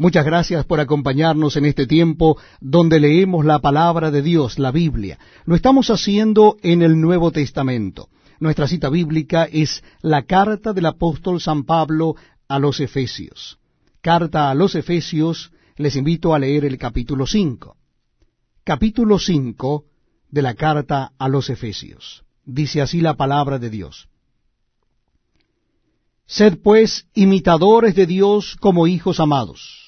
Muchas gracias por acompañarnos en este tiempo donde leemos la palabra de Dios, la Biblia. Lo estamos haciendo en el Nuevo Testamento. Nuestra cita bíblica es la carta del apóstol San Pablo a los Efesios. Carta a los Efesios, les invito a leer el capítulo 5. Capítulo 5 de la carta a los Efesios. Dice así la palabra de Dios. Sed pues imitadores de Dios como hijos amados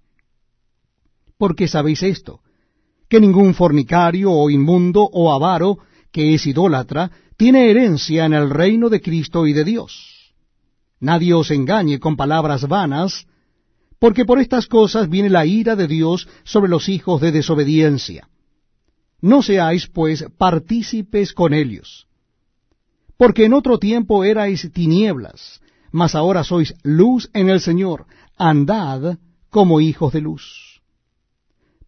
porque sabéis esto, que ningún fornicario o inmundo o avaro, que es idólatra, tiene herencia en el reino de Cristo y de Dios. Nadie os engañe con palabras vanas, porque por estas cosas viene la ira de Dios sobre los hijos de desobediencia. No seáis, pues, partícipes con ellos. Porque en otro tiempo erais tinieblas, mas ahora sois luz en el Señor, andad como hijos de luz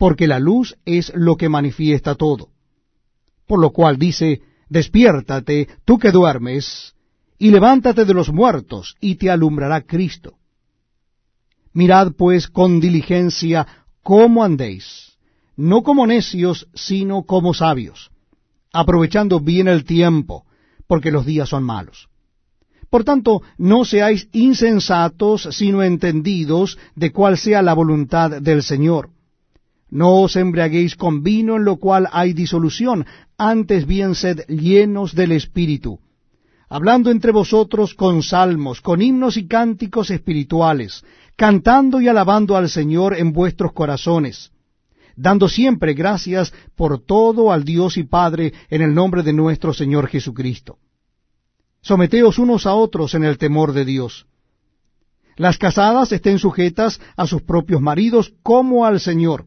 porque la luz es lo que manifiesta todo. Por lo cual dice, despiértate, tú que duermes, y levántate de los muertos, y te alumbrará Cristo. Mirad pues con diligencia cómo andéis, no como necios, sino como sabios, aprovechando bien el tiempo, porque los días son malos. Por tanto, no seáis insensatos, sino entendidos de cuál sea la voluntad del Señor no os embriaguéis con vino en lo cual hay disolución, antes bien sed llenos del Espíritu, hablando entre vosotros con salmos, con himnos y cánticos espirituales, cantando y alabando al Señor en vuestros corazones, dando siempre gracias por todo al Dios y Padre en el nombre de nuestro Señor Jesucristo. Someteos unos a otros en el temor de Dios. Las casadas estén sujetas a sus propios maridos como al Señor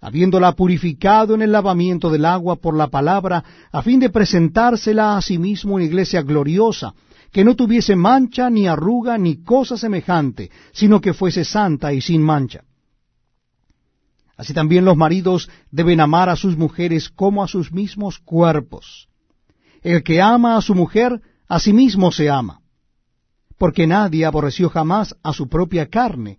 habiéndola purificado en el lavamiento del agua por la palabra, a fin de presentársela a sí mismo una iglesia gloriosa, que no tuviese mancha, ni arruga, ni cosa semejante, sino que fuese santa y sin mancha. Así también los maridos deben amar a sus mujeres como a sus mismos cuerpos. El que ama a su mujer, a sí mismo se ama, porque nadie aborreció jamás a su propia carne,